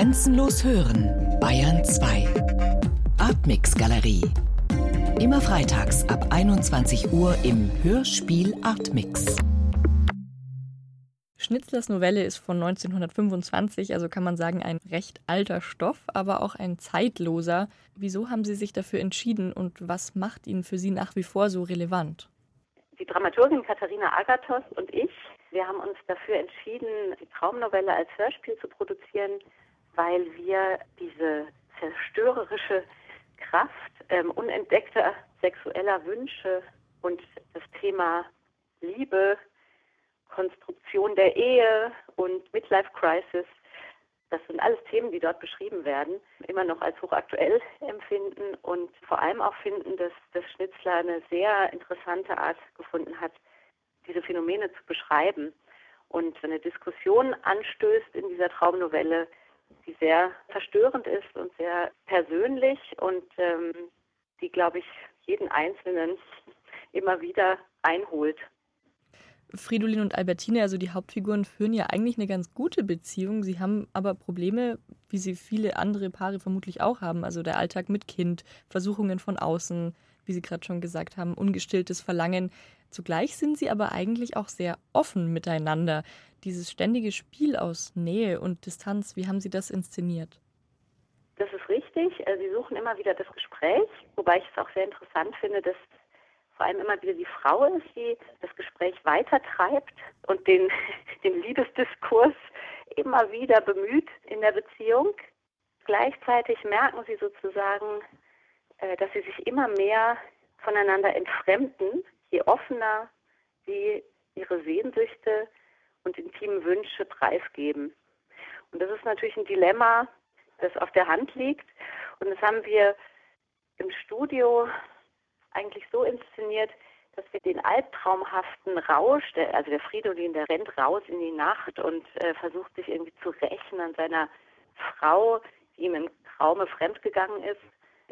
Grenzenlos hören, Bayern 2. Artmix Galerie. Immer freitags ab 21 Uhr im Hörspiel Artmix. Schnitzlers Novelle ist von 1925, also kann man sagen ein recht alter Stoff, aber auch ein zeitloser. Wieso haben Sie sich dafür entschieden und was macht ihn für Sie nach wie vor so relevant? Die Dramaturgin Katharina Agathos und ich, wir haben uns dafür entschieden, die Traumnovelle als Hörspiel zu produzieren, weil wir diese zerstörerische Kraft ähm, unentdeckter sexueller Wünsche und das Thema Liebe Konstruktion der Ehe und Midlife Crisis. Das sind alles Themen, die dort beschrieben werden, immer noch als hochaktuell empfinden und vor allem auch finden, dass, dass Schnitzler eine sehr interessante Art gefunden hat, diese Phänomene zu beschreiben und eine Diskussion anstößt in dieser Traumnovelle, die sehr verstörend ist und sehr persönlich und ähm, die, glaube ich, jeden Einzelnen immer wieder einholt. Fridolin und Albertine, also die Hauptfiguren, führen ja eigentlich eine ganz gute Beziehung. Sie haben aber Probleme, wie sie viele andere Paare vermutlich auch haben. Also der Alltag mit Kind, Versuchungen von außen, wie Sie gerade schon gesagt haben, ungestilltes Verlangen. Zugleich sind sie aber eigentlich auch sehr offen miteinander. Dieses ständige Spiel aus Nähe und Distanz, wie haben Sie das inszeniert? Das ist richtig. Äh, sie suchen immer wieder das Gespräch, wobei ich es auch sehr interessant finde, dass vor allem immer wieder die Frau ist, die das Gespräch weitertreibt und den, den Liebesdiskurs immer wieder bemüht in der Beziehung. Gleichzeitig merken sie sozusagen, äh, dass sie sich immer mehr voneinander entfremden, je offener sie ihre Sehnsüchte und intimen Wünsche preisgeben. Und das ist natürlich ein Dilemma, das auf der Hand liegt. Und das haben wir im Studio eigentlich so inszeniert, dass wir den albtraumhaften Rausch, der, also der Fridolin, der rennt raus in die Nacht und äh, versucht sich irgendwie zu rächen an seiner Frau, die ihm im Traume fremdgegangen ist.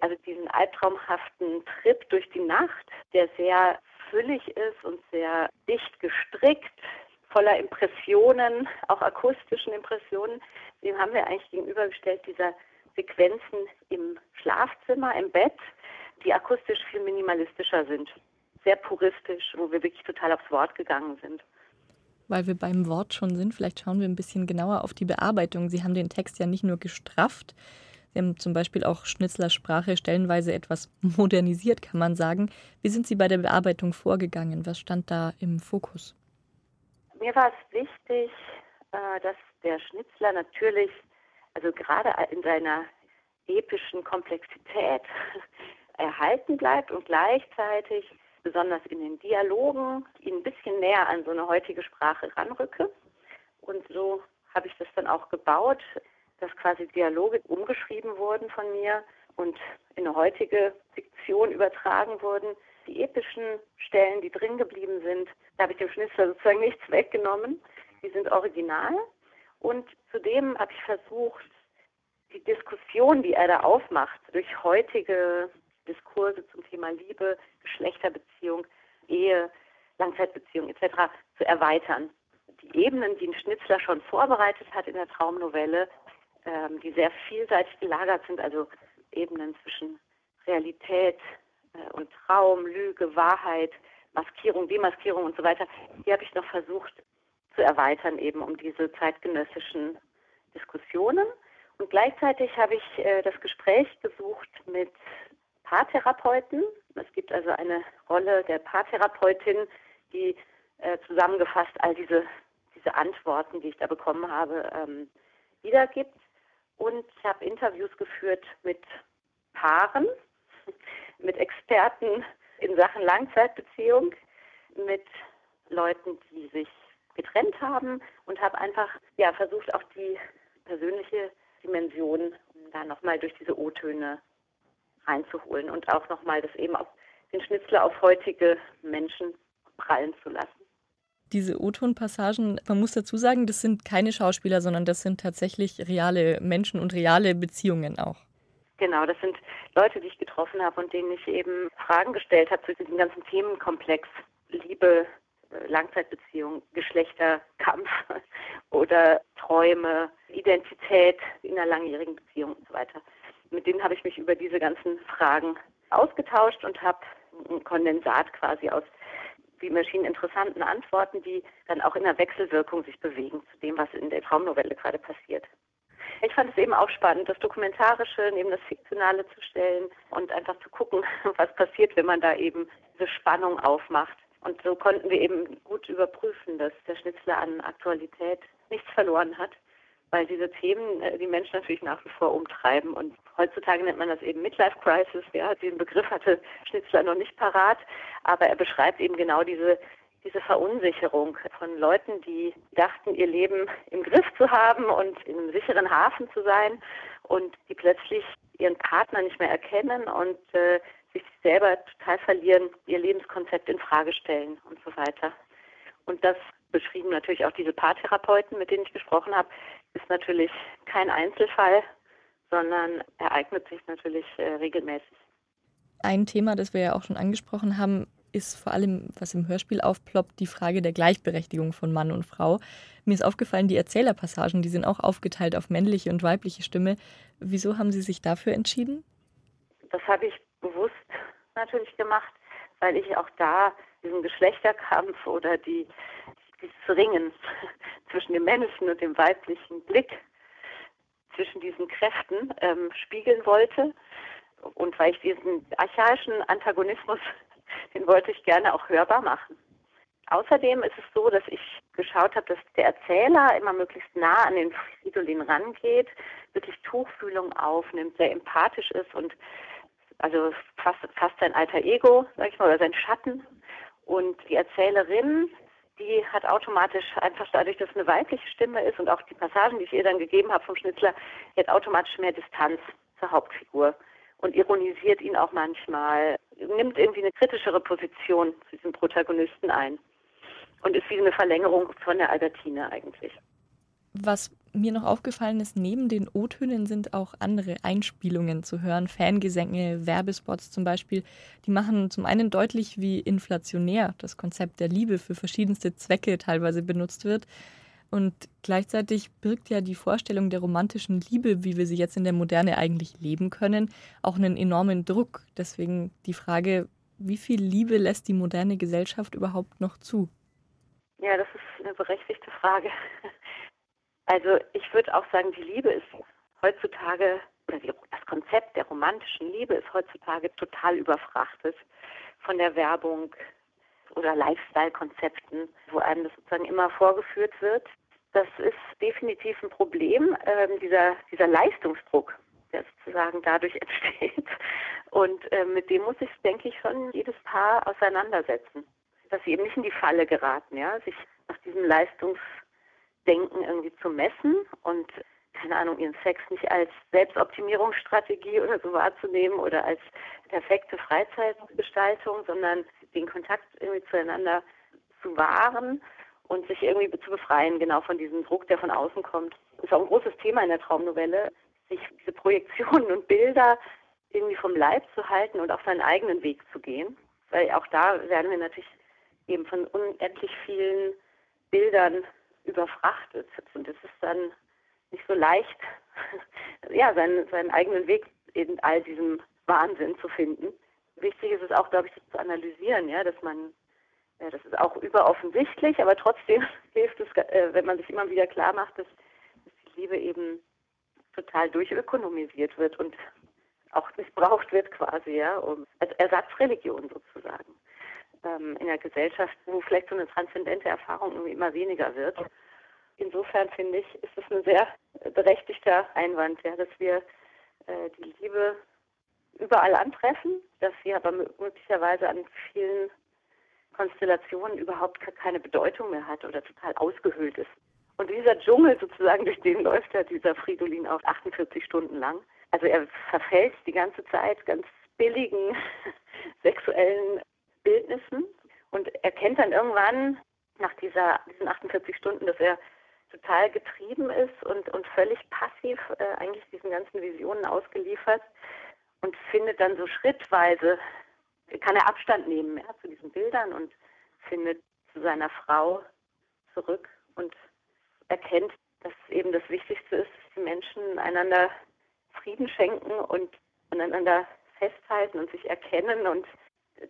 Also diesen albtraumhaften Trip durch die Nacht, der sehr füllig ist und sehr dicht gestrickt, voller Impressionen, auch akustischen Impressionen, dem haben wir eigentlich gegenübergestellt dieser Sequenzen im Schlafzimmer, im Bett, die akustisch viel minimalistischer sind. Sehr puristisch, wo wir wirklich total aufs Wort gegangen sind. Weil wir beim Wort schon sind, vielleicht schauen wir ein bisschen genauer auf die Bearbeitung. Sie haben den Text ja nicht nur gestrafft, Sie haben zum Beispiel auch Schnitzlers Sprache stellenweise etwas modernisiert, kann man sagen. Wie sind Sie bei der Bearbeitung vorgegangen? Was stand da im Fokus? Mir war es wichtig, äh, dass der Schnitzler natürlich, also gerade in seiner epischen Komplexität, erhalten bleibt und gleichzeitig besonders in den Dialogen ihn ein bisschen näher an so eine heutige Sprache ranrücke. Und so habe ich das dann auch gebaut, dass quasi Dialoge umgeschrieben wurden von mir und in eine heutige Fiktion übertragen wurden. Die epischen Stellen, die drin geblieben sind, da habe ich dem Schnitzler sozusagen nichts weggenommen. Die sind original. Und zudem habe ich versucht, die Diskussion, die er da aufmacht, durch heutige Diskurse zum Thema Liebe, Geschlechterbeziehung, Ehe, Langzeitbeziehung etc. zu erweitern. Die Ebenen, die ein Schnitzler schon vorbereitet hat in der Traumnovelle, ähm, die sehr vielseitig gelagert sind, also Ebenen zwischen Realität äh, und Traum, Lüge, Wahrheit, Maskierung, Demaskierung und so weiter, die habe ich noch versucht zu erweitern, eben um diese zeitgenössischen Diskussionen. Und gleichzeitig habe ich äh, das Gespräch gesucht mit Paartherapeuten. Es gibt also eine Rolle der Paartherapeutin, die äh, zusammengefasst all diese, diese Antworten, die ich da bekommen habe, ähm, wiedergibt. Und ich habe Interviews geführt mit Paaren, mit Experten in Sachen Langzeitbeziehung, mit Leuten, die sich getrennt haben und habe einfach ja versucht auch die persönliche Dimension da nochmal durch diese O-Töne reinzuholen und auch nochmal das eben auf den Schnitzler auf heutige Menschen prallen zu lassen. Diese O-Ton-Passagen, man muss dazu sagen, das sind keine Schauspieler, sondern das sind tatsächlich reale Menschen und reale Beziehungen auch. Genau, das sind Leute, die ich getroffen habe und denen ich eben Fragen gestellt habe zu diesem ganzen Themenkomplex Liebe, Langzeitbeziehung, Geschlechterkampf oder Träume, Identität in einer langjährigen Beziehung und so weiter. Mit denen habe ich mich über diese ganzen Fragen ausgetauscht und habe ein Kondensat quasi aus wie Maschinen interessanten Antworten, die dann auch in der Wechselwirkung sich bewegen zu dem, was in der Traumnovelle gerade passiert. Ich fand es eben auch spannend, das Dokumentarische neben das Fiktionale zu stellen und einfach zu gucken, was passiert, wenn man da eben diese Spannung aufmacht. Und so konnten wir eben gut überprüfen, dass der Schnitzler an Aktualität nichts verloren hat, weil diese Themen äh, die Menschen natürlich nach wie vor umtreiben. Und heutzutage nennt man das eben Midlife Crisis. Ja, diesen Begriff hatte Schnitzler noch nicht parat, aber er beschreibt eben genau diese diese Verunsicherung von Leuten, die dachten, ihr Leben im Griff zu haben und in einem sicheren Hafen zu sein und die plötzlich ihren Partner nicht mehr erkennen und äh, sich selber total verlieren, ihr Lebenskonzept in Frage stellen und so weiter. Und das beschrieben natürlich auch diese Paartherapeuten, mit denen ich gesprochen habe, ist natürlich kein Einzelfall, sondern ereignet sich natürlich äh, regelmäßig. Ein Thema, das wir ja auch schon angesprochen haben, ist vor allem, was im Hörspiel aufploppt, die Frage der Gleichberechtigung von Mann und Frau. Mir ist aufgefallen, die Erzählerpassagen, die sind auch aufgeteilt auf männliche und weibliche Stimme. Wieso haben Sie sich dafür entschieden? Das habe ich bewusst natürlich gemacht, weil ich auch da diesen Geschlechterkampf oder die, dieses Ringen dem männlichen und dem weiblichen Blick zwischen diesen Kräften ähm, spiegeln wollte. Und weil ich diesen archaischen Antagonismus den wollte ich gerne auch hörbar machen. Außerdem ist es so, dass ich geschaut habe, dass der Erzähler immer möglichst nah an den Fridolin rangeht, wirklich Tuchfühlung aufnimmt, sehr empathisch ist und also fast, fast sein alter Ego, sag ich mal, oder sein Schatten. Und die Erzählerin, die hat automatisch einfach dadurch, dass es eine weibliche Stimme ist und auch die Passagen, die ich ihr dann gegeben habe vom Schnitzler, die hat automatisch mehr Distanz zur Hauptfigur und ironisiert ihn auch manchmal, nimmt irgendwie eine kritischere Position zu diesem Protagonisten ein und ist wie eine Verlängerung von der Albertine eigentlich. Was mir noch aufgefallen ist, neben den O-Tönen sind auch andere Einspielungen zu hören, Fangesänge, Werbespots zum Beispiel. Die machen zum einen deutlich, wie inflationär das Konzept der Liebe für verschiedenste Zwecke teilweise benutzt wird. Und gleichzeitig birgt ja die Vorstellung der romantischen Liebe, wie wir sie jetzt in der Moderne eigentlich leben können, auch einen enormen Druck. Deswegen die Frage, wie viel Liebe lässt die moderne Gesellschaft überhaupt noch zu? Ja, das ist eine berechtigte Frage. Also ich würde auch sagen, die Liebe ist heutzutage, oder das Konzept der romantischen Liebe ist heutzutage total überfrachtet von der Werbung oder Lifestyle-Konzepten, wo einem das sozusagen immer vorgeführt wird. Das ist definitiv ein Problem, äh, dieser, dieser Leistungsdruck, der sozusagen dadurch entsteht. Und äh, mit dem muss sich, denke ich, schon jedes Paar auseinandersetzen. Dass sie eben nicht in die Falle geraten, ja, sich nach diesem Leistungsdenken irgendwie zu messen und keine Ahnung, ihren Sex nicht als Selbstoptimierungsstrategie oder so wahrzunehmen oder als perfekte Freizeitgestaltung, sondern den Kontakt irgendwie zueinander zu wahren und sich irgendwie zu befreien, genau von diesem Druck, der von außen kommt. Das ist auch ein großes Thema in der Traumnovelle, sich diese Projektionen und Bilder irgendwie vom Leib zu halten und auf seinen eigenen Weg zu gehen. Weil auch da werden wir natürlich eben von unendlich vielen Bildern überfrachtet. Und es ist dann nicht so leicht, ja, seinen, seinen eigenen Weg in all diesem Wahnsinn zu finden. Wichtig ist es auch, glaube ich, das zu analysieren, ja, dass man ja, das ist auch überoffensichtlich, aber trotzdem hilft es, äh, wenn man sich immer wieder klar macht, dass, dass die Liebe eben total durchökonomisiert wird und auch missbraucht wird quasi, ja, um, als Ersatzreligion sozusagen. Ähm, in der Gesellschaft, wo vielleicht so eine transzendente Erfahrung irgendwie immer weniger wird. Insofern finde ich, ist es ein sehr berechtigter Einwand, ja, dass wir äh, die Liebe überall antreffen, dass sie aber möglicherweise an vielen Konstellationen überhaupt keine Bedeutung mehr hat oder total ausgehöhlt ist. Und dieser Dschungel sozusagen, durch den läuft ja dieser Fridolin auch 48 Stunden lang. Also er verfällt die ganze Zeit ganz billigen sexuellen Bildnissen und erkennt dann irgendwann nach dieser, diesen 48 Stunden, dass er total getrieben ist und, und völlig passiv äh, eigentlich diesen ganzen Visionen ausgeliefert und findet dann so schrittweise kann er Abstand nehmen ja, zu diesen Bildern und findet zu seiner Frau zurück und erkennt, dass eben das Wichtigste ist, dass die Menschen einander Frieden schenken und aneinander festhalten und sich erkennen und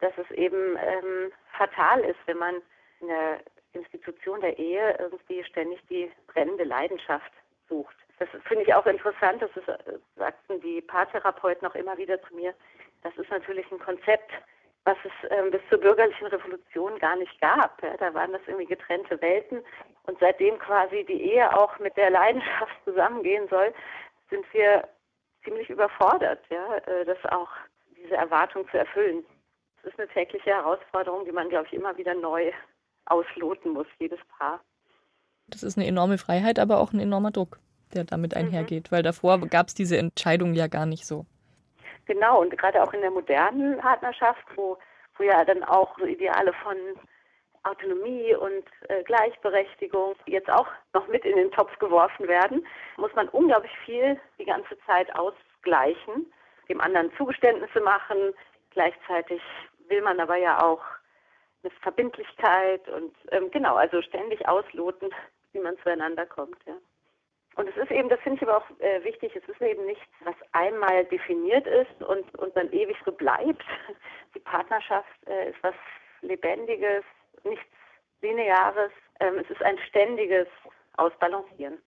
dass es eben ähm, fatal ist, wenn man in der Institution der Ehe irgendwie ständig die brennende Leidenschaft sucht. Das finde ich auch interessant, das ist, äh, sagten die Paartherapeuten auch immer wieder zu mir. Das ist natürlich ein Konzept, was es ähm, bis zur bürgerlichen Revolution gar nicht gab. Ja, da waren das irgendwie getrennte Welten. Und seitdem quasi die Ehe auch mit der Leidenschaft zusammengehen soll, sind wir ziemlich überfordert, ja, äh, das auch diese Erwartung zu erfüllen. Das ist eine tägliche Herausforderung, die man, glaube ich, immer wieder neu ausloten muss, jedes Paar. Das ist eine enorme Freiheit, aber auch ein enormer Druck, der damit mhm. einhergeht, mhm. weil davor gab es diese Entscheidung ja gar nicht so. Genau, und gerade auch in der modernen Partnerschaft, wo, wo ja dann auch so Ideale von Autonomie und äh, Gleichberechtigung jetzt auch noch mit in den Topf geworfen werden, muss man unglaublich viel die ganze Zeit ausgleichen, dem anderen Zugeständnisse machen. Gleichzeitig will man aber ja auch eine Verbindlichkeit und ähm, genau, also ständig ausloten, wie man zueinander kommt. Ja. Und es ist eben, das finde ich aber auch äh, wichtig, es ist eben nichts, was einmal definiert ist und, und dann ewig so bleibt. Die Partnerschaft äh, ist was Lebendiges, nichts Lineares. Ähm, es ist ein ständiges Ausbalancieren.